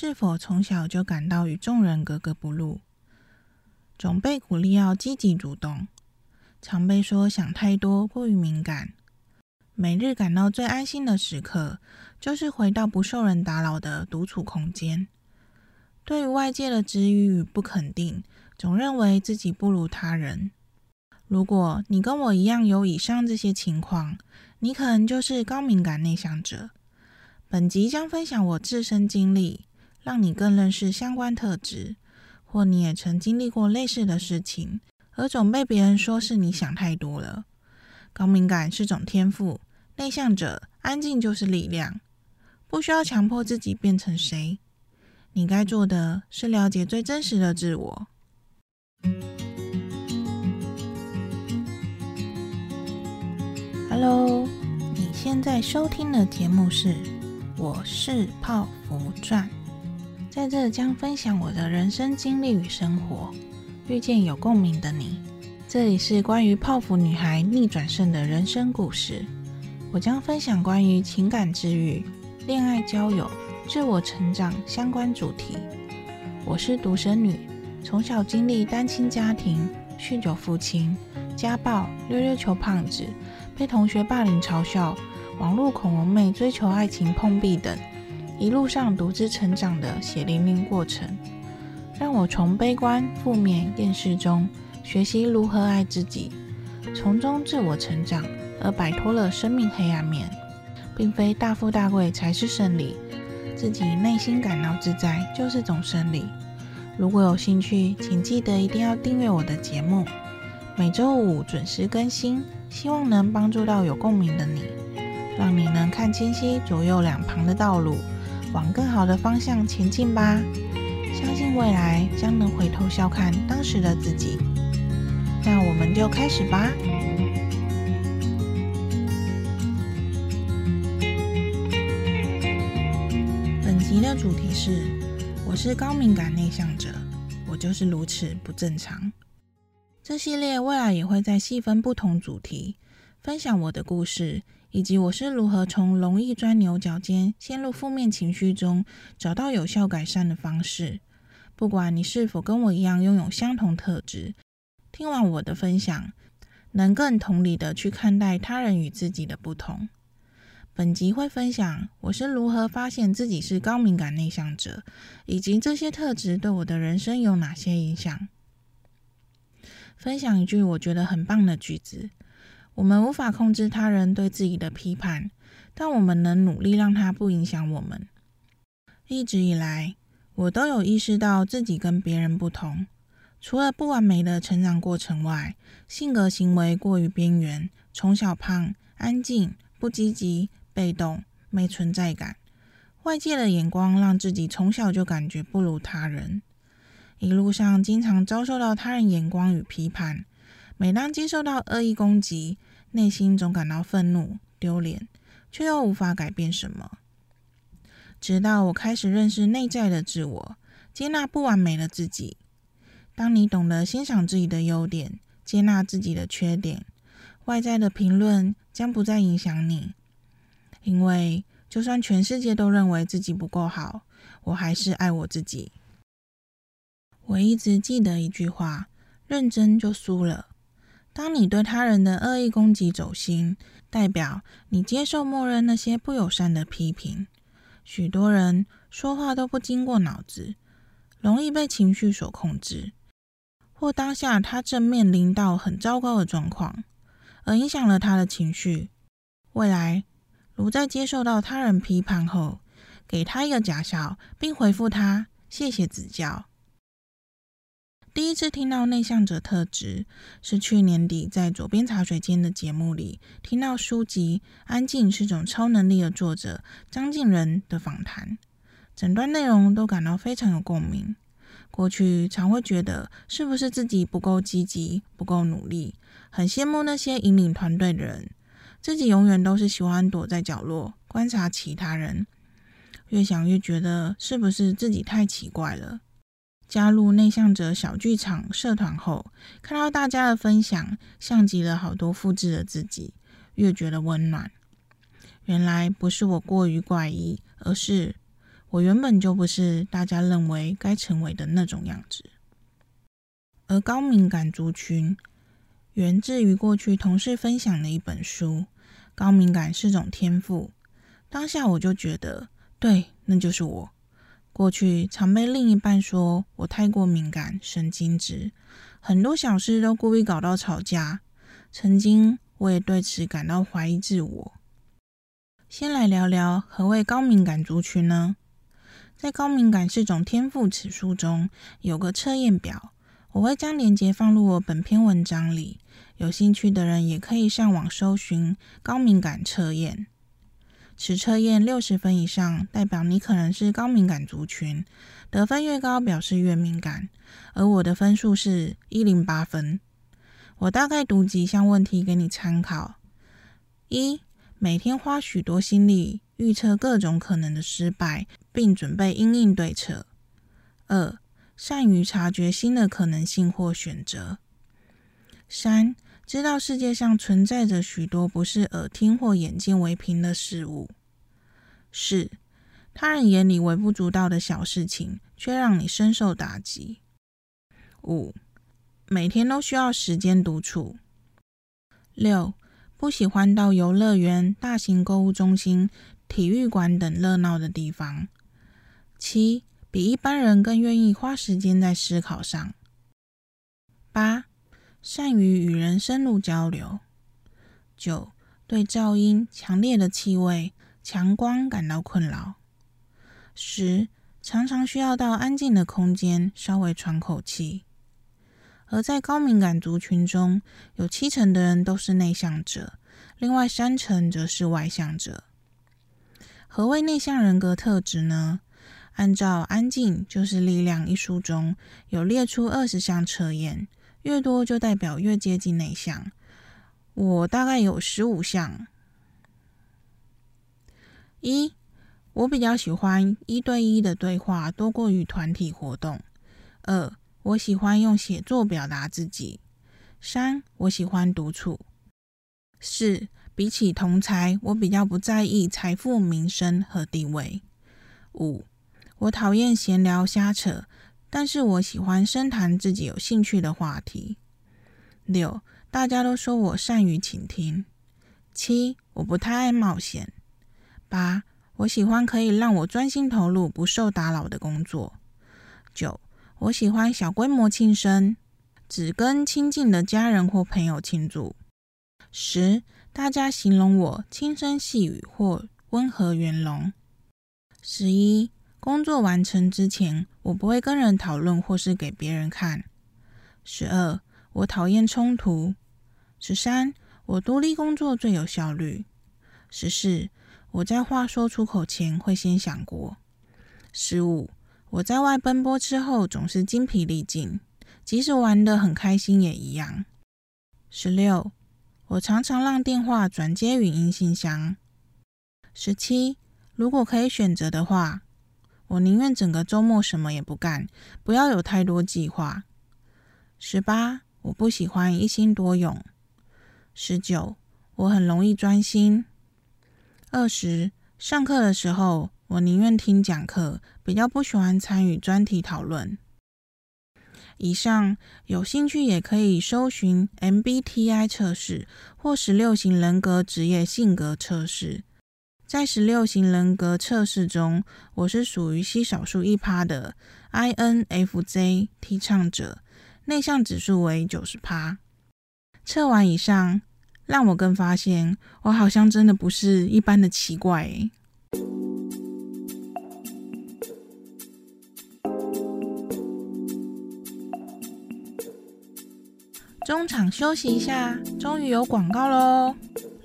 是否从小就感到与众人格格不入？总被鼓励要积极主动，常被说想太多、过于敏感。每日感到最安心的时刻，就是回到不受人打扰的独处空间。对于外界的质疑与不肯定，总认为自己不如他人。如果你跟我一样有以上这些情况，你可能就是高敏感内向者。本集将分享我自身经历，让你更认识相关特质，或你也曾经历过类似的事情，而总被别人说是你想太多了。高敏感是种天赋。内向者安静就是力量，不需要强迫自己变成谁。你该做的是了解最真实的自我。Hello，你现在收听的节目是《我是泡芙传》，在这将分享我的人生经历与生活，遇见有共鸣的你。这里是关于泡芙女孩逆转胜的人生故事。我将分享关于情感治愈、恋爱交友、自我成长相关主题。我是独生女，从小经历单亲家庭、酗酒父亲、家暴、溜溜球胖子、被同学霸凌嘲笑、网络恐龙妹追求爱情碰壁等，一路上独自成长的血淋淋过程，让我从悲观、负面、厌世中学习如何爱自己，从中自我成长。而摆脱了生命黑暗面，并非大富大贵才是胜利，自己内心感到自在就是种胜利。如果有兴趣，请记得一定要订阅我的节目，每周五准时更新，希望能帮助到有共鸣的你，让你能看清晰左右两旁的道路，往更好的方向前进吧。相信未来将能回头笑看当时的自己。那我们就开始吧。本集的主题是：我是高敏感内向者，我就是如此不正常。这系列未来也会再细分不同主题，分享我的故事，以及我是如何从容易钻牛角尖、陷入负面情绪中，找到有效改善的方式。不管你是否跟我一样拥有相同特质，听完我的分享，能更同理的去看待他人与自己的不同。本集会分享我是如何发现自己是高敏感内向者，以及这些特质对我的人生有哪些影响。分享一句我觉得很棒的句子：我们无法控制他人对自己的批判，但我们能努力让它不影响我们。一直以来，我都有意识到自己跟别人不同，除了不完美的成长过程外，性格行为过于边缘，从小胖、安静、不积极。被动、没存在感，外界的眼光让自己从小就感觉不如他人，一路上经常遭受到他人眼光与批判。每当接受到恶意攻击，内心总感到愤怒、丢脸，却又无法改变什么。直到我开始认识内在的自我，接纳不完美的自己。当你懂得欣赏自己的优点，接纳自己的缺点，外在的评论将不再影响你。因为，就算全世界都认为自己不够好，我还是爱我自己。我一直记得一句话：认真就输了。当你对他人的恶意攻击走心，代表你接受默认那些不友善的批评。许多人说话都不经过脑子，容易被情绪所控制，或当下他正面临到很糟糕的状况，而影响了他的情绪。未来。如在接受到他人批判后，给他一个假笑，并回复他“谢谢指教”。第一次听到内向者特质，是去年底在左边茶水间的节目里听到书籍《安静是种超能力》的作者张敬仁的访谈，整段内容都感到非常有共鸣。过去常会觉得是不是自己不够积极、不够努力，很羡慕那些引领团队的人。自己永远都是喜欢躲在角落观察其他人，越想越觉得是不是自己太奇怪了。加入内向者小剧场社团后，看到大家的分享，像极了好多复制的自己，越觉得温暖。原来不是我过于怪异，而是我原本就不是大家认为该成为的那种样子。而高敏感族群源自于过去同事分享的一本书，高敏感是种天赋。当下我就觉得，对，那就是我。过去常被另一半说我太过敏感、神经质，很多小事都故意搞到吵架。曾经我也对此感到怀疑自我。先来聊聊何谓高敏感族群呢？在《高敏感是种天赋》此书中有个测验表，我会将链接放入我本篇文章里，有兴趣的人也可以上网搜寻高敏感测验。此测验六十分以上，代表你可能是高敏感族群，得分越高表示越敏感，而我的分数是一零八分。我大概读几项问题给你参考：一、每天花许多心力预测各种可能的失败，并准备因应对策；二、善于察觉新的可能性或选择；三、知道世界上存在着许多不是耳听或眼见为凭的事物；四、他人眼里微不足道的小事情，却让你深受打击；五、每天都需要时间独处；六、不喜欢到游乐园、大型购物中心、体育馆等热闹的地方；七、比一般人更愿意花时间在思考上；八、善于与人深入交流；九、对噪音、强烈的气味、强光感到困扰；十、常常需要到安静的空间稍微喘口气。而在高敏感族群中，有七成的人都是内向者，另外三成则是外向者。何谓内向人格特质呢？按照《安静就是力量》一书中有列出二十项测验。越多就代表越接近内向，我大概有十五项。一，我比较喜欢一对一的对话多过于团体活动。二，我喜欢用写作表达自己。三，我喜欢独处。四，比起同才，我比较不在意财富、名声和地位。五，我讨厌闲聊瞎扯。但是我喜欢深谈自己有兴趣的话题。六，大家都说我善于倾听。七，我不太爱冒险。八，我喜欢可以让我专心投入、不受打扰的工作。九，我喜欢小规模庆生，只跟亲近的家人或朋友庆祝。十，大家形容我轻声细语或温和圆融。十一。工作完成之前，我不会跟人讨论或是给别人看。十二，我讨厌冲突。十三，我独立工作最有效率。十四，我在话说出口前会先想过。十五，我在外奔波之后总是精疲力尽，即使玩得很开心也一样。十六，我常常让电话转接语音信箱。十七，如果可以选择的话。我宁愿整个周末什么也不干，不要有太多计划。十八，我不喜欢一心多用。十九，我很容易专心。二十，上课的时候，我宁愿听讲课，比较不喜欢参与专题讨论。以上有兴趣也可以搜寻 MBTI 测试或十六型人格职业性格测试。在十六型人格测试中，我是属于稀少数一趴的 INFJ 提倡者，内向指数为九十趴。测完以上，让我更发现，我好像真的不是一般的奇怪。中场休息一下，终于有广告喽！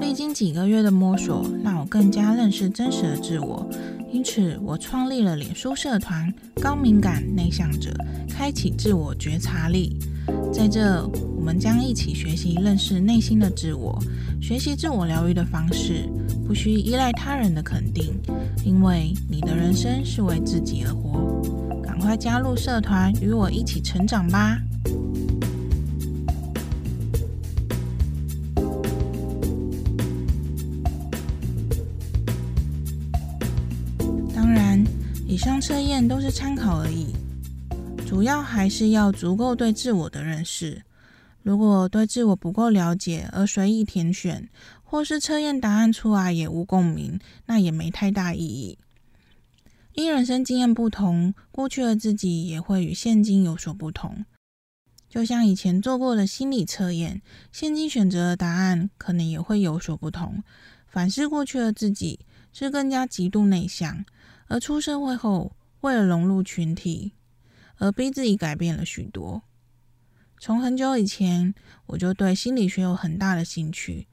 历经几个月的摸索，让我更加认识真实的自我。因此，我创立了脸书社团“高敏感内向者”，开启自我觉察力。在这，我们将一起学习认识内心的自我，学习自我疗愈的方式，不需依赖他人的肯定，因为你的人生是为自己而活。赶快加入社团，与我一起成长吧！以项测验都是参考而已，主要还是要足够对自我的认识。如果对自我不够了解而随意填选，或是测验答案出来也无共鸣，那也没太大意义。因人生经验不同，过去的自己也会与现今有所不同。就像以前做过的心理测验，现今选择的答案可能也会有所不同。反思过去的自己是更加极度内向，而出社会后为了融入群体，而逼自己改变了许多。从很久以前，我就对心理学有很大的兴趣，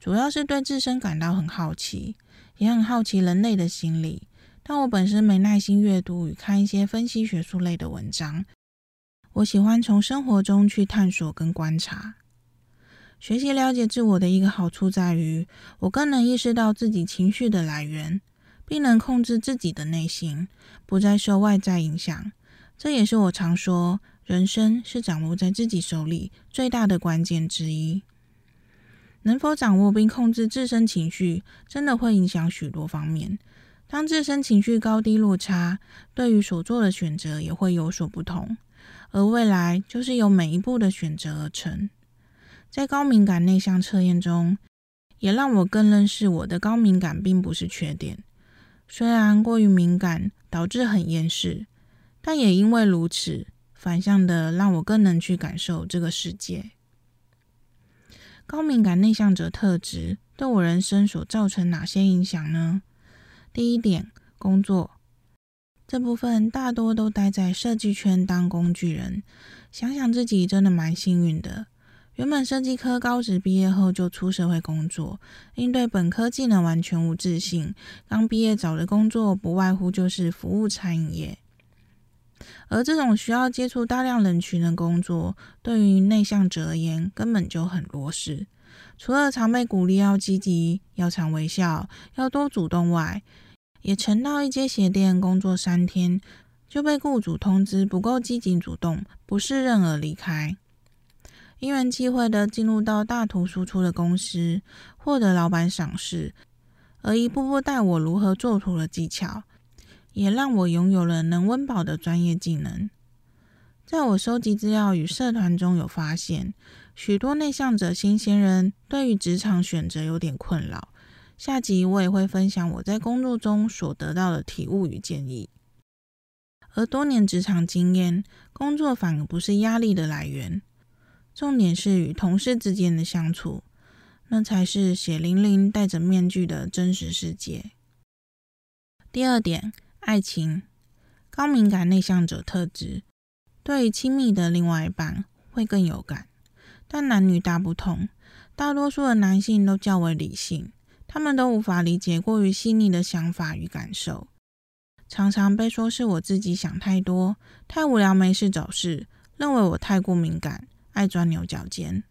主要是对自身感到很好奇，也很好奇人类的心理。但我本身没耐心阅读与看一些分析学术类的文章。我喜欢从生活中去探索跟观察。学习了解自我的一个好处在于，我更能意识到自己情绪的来源，并能控制自己的内心，不再受外在影响。这也是我常说，人生是掌握在自己手里最大的关键之一。能否掌握并控制自身情绪，真的会影响许多方面。当自身情绪高低落差，对于所做的选择也会有所不同。而未来就是由每一步的选择而成。在高敏感内向测验中，也让我更认识我的高敏感并不是缺点。虽然过于敏感导致很厌世，但也因为如此，反向的让我更能去感受这个世界。高敏感内向者特质对我人生所造成哪些影响呢？第一点，工作这部分大多都待在设计圈当工具人。想想自己真的蛮幸运的，原本设计科高职毕业后就出社会工作，因对本科技能完全无自信，刚毕业找的工作不外乎就是服务餐饮业。而这种需要接触大量人群的工作，对于内向者而言根本就很弱势。除了常被鼓励要积极、要常微笑、要多主动外，也曾到一间鞋店工作三天，就被雇主通知不够积极主动，不适任而离开。因缘际会的进入到大图输出的公司，获得老板赏识，而一步步带我如何做图的技巧，也让我拥有了能温饱的专业技能。在我收集资料与社团中有发现，许多内向者新鲜人对于职场选择有点困扰。下集我也会分享我在工作中所得到的体悟与建议，而多年职场经验，工作反而不是压力的来源，重点是与同事之间的相处，那才是血淋淋戴着面具的真实世界。第二点，爱情，高敏感内向者特质，对亲密的另外一半会更有感，但男女大不同，大多数的男性都较为理性。他们都无法理解过于细腻的想法与感受，常常被说是我自己想太多，太无聊没事找事，认为我太过敏感，爱钻牛角尖。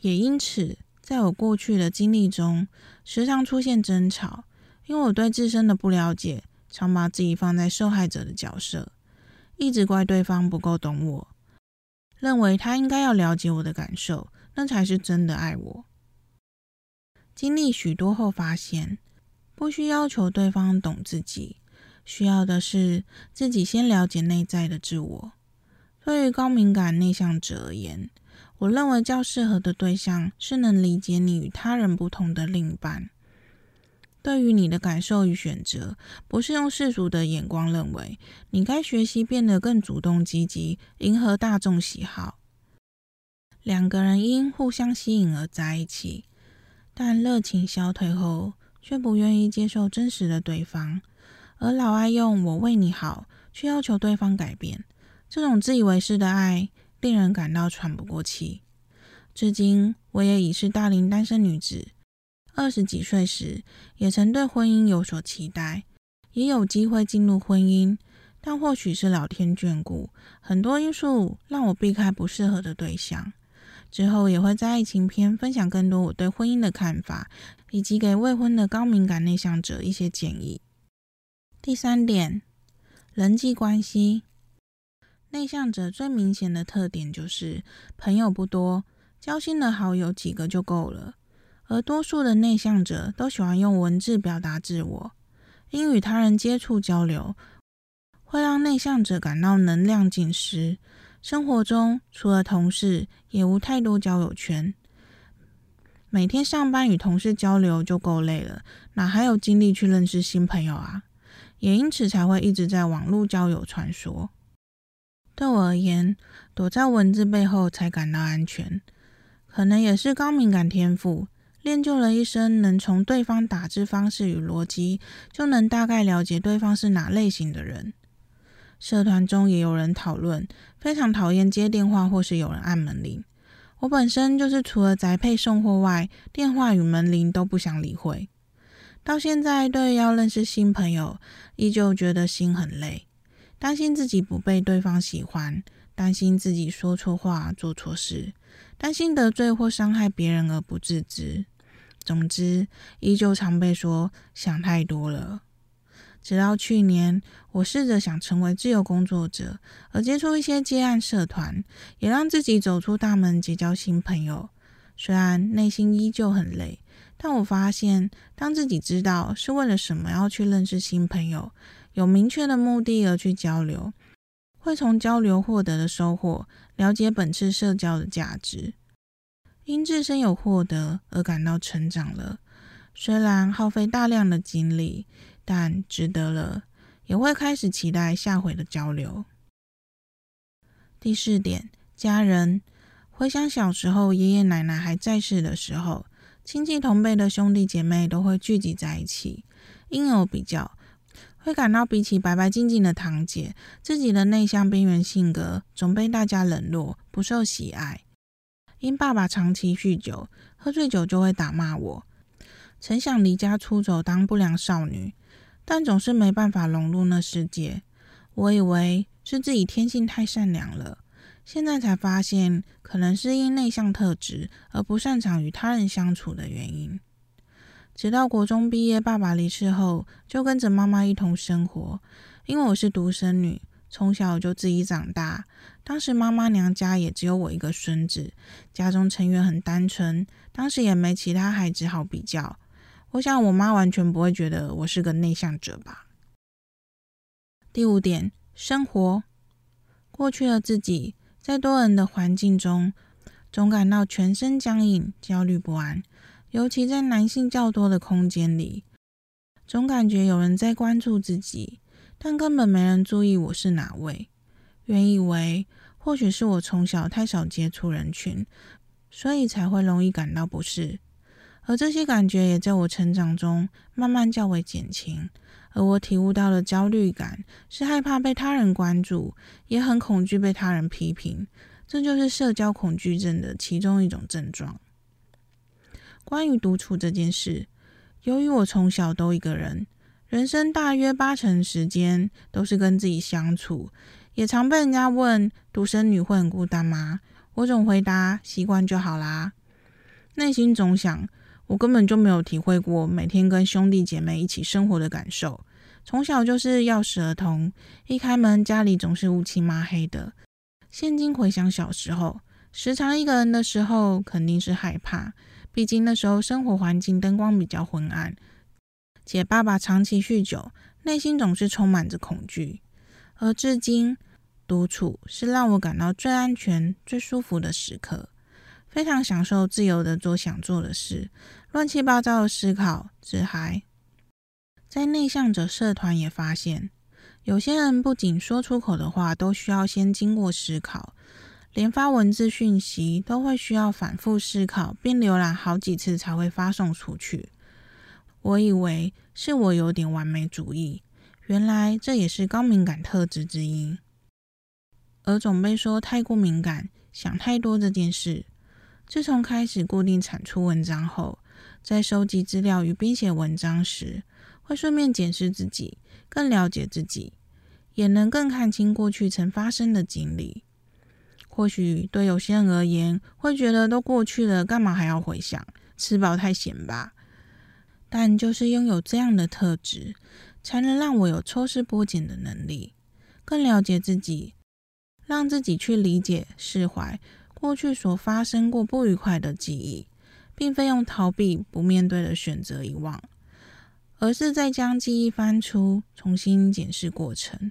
也因此，在我过去的经历中，时常出现争吵，因为我对自身的不了解，常把自己放在受害者的角色，一直怪对方不够懂我，认为他应该要了解我的感受，那才是真的爱我。经历许多后，发现不需要求对方懂自己，需要的是自己先了解内在的自我。对于高敏感内向者而言，我认为较适合的对象是能理解你与他人不同的另一半。对于你的感受与选择，不是用世俗的眼光认为你该学习变得更主动积极，迎合大众喜好。两个人因互相吸引而在一起。但热情消退后，却不愿意接受真实的对方，而老爱用“我为你好”去要求对方改变。这种自以为是的爱，令人感到喘不过气。至今，我也已是大龄单身女子，二十几岁时也曾对婚姻有所期待，也有机会进入婚姻，但或许是老天眷顾，很多因素让我避开不适合的对象。之后也会在爱情篇分享更多我对婚姻的看法，以及给未婚的高敏感内向者一些建议。第三点，人际关系，内向者最明显的特点就是朋友不多，交心的好友几个就够了。而多数的内向者都喜欢用文字表达自我，因与他人接触交流，会让内向者感到能量尽失。生活中除了同事，也无太多交友圈。每天上班与同事交流就够累了，哪还有精力去认识新朋友啊？也因此才会一直在网络交友传说。对我而言，躲在文字背后才感到安全。可能也是高敏感天赋，练就了一身能从对方打字方式与逻辑，就能大概了解对方是哪类型的人。社团中也有人讨论，非常讨厌接电话或是有人按门铃。我本身就是除了宅配送货外，电话与门铃都不想理会。到现在，对要认识新朋友，依旧觉得心很累，担心自己不被对方喜欢，担心自己说错话、做错事。担心得罪或伤害别人而不自知，总之依旧常被说想太多了。直到去年，我试着想成为自由工作者，而接触一些接案社团，也让自己走出大门，结交新朋友。虽然内心依旧很累，但我发现，当自己知道是为了什么要去认识新朋友，有明确的目的而去交流。会从交流获得的收获，了解本次社交的价值，因自身有获得而感到成长了。虽然耗费大量的精力，但值得了。也会开始期待下回的交流。第四点，家人。回想小时候，爷爷奶奶还在世的时候，亲戚同辈的兄弟姐妹都会聚集在一起，因有比较。会感到比起白白净净的堂姐，自己的内向边缘性格总被大家冷落，不受喜爱。因爸爸长期酗酒，喝醉酒就会打骂我。曾想离家出走当不良少女，但总是没办法融入那世界。我以为是自己天性太善良了，现在才发现，可能是因内向特质而不擅长与他人相处的原因。直到国中毕业，爸爸离世后，就跟着妈妈一同生活。因为我是独生女，从小就自己长大。当时妈妈娘家也只有我一个孙子，家中成员很单纯，当时也没其他孩子好比较。我想我妈完全不会觉得我是个内向者吧。第五点，生活。过去的自己在多人的环境中，总感到全身僵硬、焦虑不安。尤其在男性较多的空间里，总感觉有人在关注自己，但根本没人注意我是哪位。原以为或许是我从小太少接触人群，所以才会容易感到不适。而这些感觉也在我成长中慢慢较为减轻。而我体悟到的焦虑感，是害怕被他人关注，也很恐惧被他人批评。这就是社交恐惧症的其中一种症状。关于独处这件事，由于我从小都一个人，人生大约八成时间都是跟自己相处，也常被人家问独生女会很孤单吗？我总回答习惯就好啦。内心总想，我根本就没有体会过每天跟兄弟姐妹一起生活的感受。从小就是钥匙儿童，一开门家里总是乌漆抹黑的。现今回想小时候，时常一个人的时候，肯定是害怕。毕竟那时候生活环境灯光比较昏暗，且爸爸长期酗酒，内心总是充满着恐惧。而至今，独处是让我感到最安全、最舒服的时刻，非常享受自由的做想做的事，乱七八糟的思考、自嗨。在内向者社团也发现，有些人不仅说出口的话都需要先经过思考。连发文字讯息都会需要反复思考，并浏览好几次才会发送出去。我以为是我有点完美主义，原来这也是高敏感特质之一。而总被说太过敏感、想太多这件事，自从开始固定产出文章后，在收集资料与编写文章时，会顺便检视自己，更了解自己，也能更看清过去曾发生的经历。或许对有些人而言，会觉得都过去了，干嘛还要回想？吃饱太闲吧。但就是拥有这样的特质，才能让我有抽丝剥茧的能力，更了解自己，让自己去理解、释怀过去所发生过不愉快的记忆，并非用逃避、不面对的选择遗忘，而是在将记忆翻出，重新检视过程。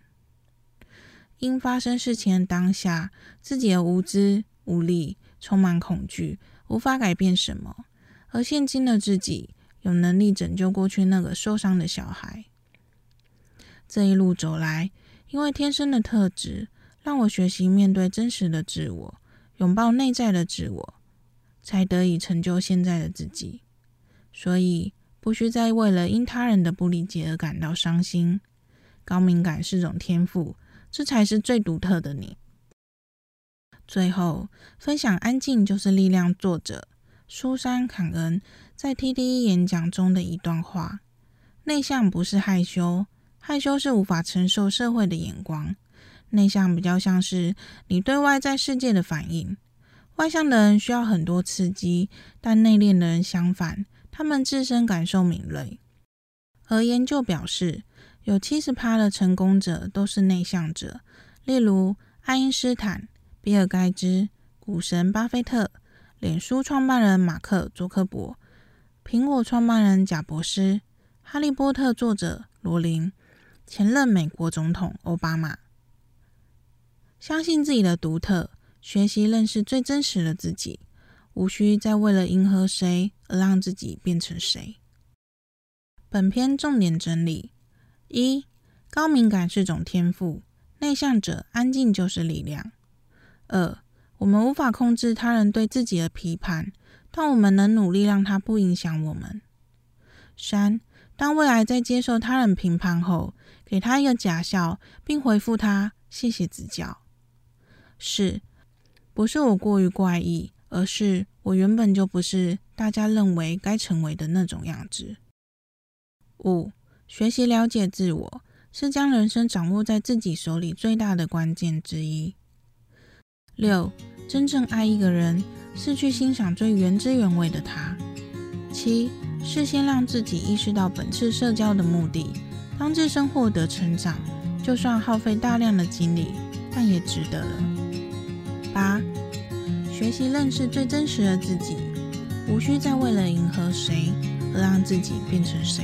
因发生事情的当下，自己的无知、无力，充满恐惧，无法改变什么，而现今的自己有能力拯救过去那个受伤的小孩。这一路走来，因为天生的特质，让我学习面对真实的自我，拥抱内在的自我，才得以成就现在的自己。所以，不需再为了因他人的不理解而感到伤心。高敏感是种天赋，这才是最独特的你。最后，分享《安静就是力量》作者苏珊·坎恩在 TED 演讲中的一段话：内向不是害羞，害羞是无法承受社会的眼光。内向比较像是你对外在世界的反应。外向的人需要很多刺激，但内敛的人相反。他们自身感受敏锐，而研究表示，有七十趴的成功者都是内向者，例如爱因斯坦、比尔盖茨、股神巴菲特、脸书创办人马克·祖克伯、苹果创办人贾伯斯、哈利波特作者罗琳、前任美国总统奥巴马。相信自己的独特，学习认识最真实的自己。无需再为了迎合谁而让自己变成谁。本篇重点整理：一、高敏感是种天赋，内向者安静就是力量。二、我们无法控制他人对自己的批判，但我们能努力让他不影响我们。三、当未来在接受他人评判后，给他一个假笑，并回复他“谢谢指教”。四、不是我过于怪异。而是我原本就不是大家认为该成为的那种样子。五、学习了解自我，是将人生掌握在自己手里最大的关键之一。六、真正爱一个人，是去欣赏最原汁原味的他。七、事先让自己意识到本次社交的目的，当自身获得成长，就算耗费大量的精力，但也值得了。八。学习认识最真实的自己，无需再为了迎合谁而让自己变成谁。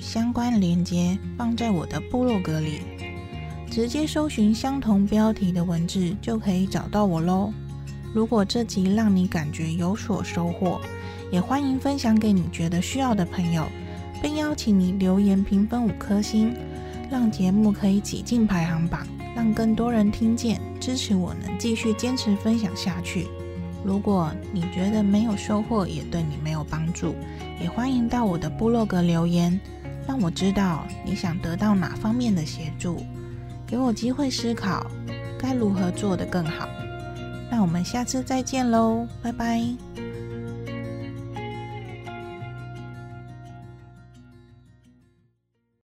相关连接放在我的部落格里，直接搜寻相同标题的文字就可以找到我喽。如果这集让你感觉有所收获，也欢迎分享给你觉得需要的朋友，并邀请你留言评分五颗星，让节目可以挤进排行榜，让更多人听见，支持我能继续坚持分享下去。如果你觉得没有收获，也对你没有帮助，也欢迎到我的部落格留言，让我知道你想得到哪方面的协助，给我机会思考该如何做得更好。那我们下次再见喽，拜拜。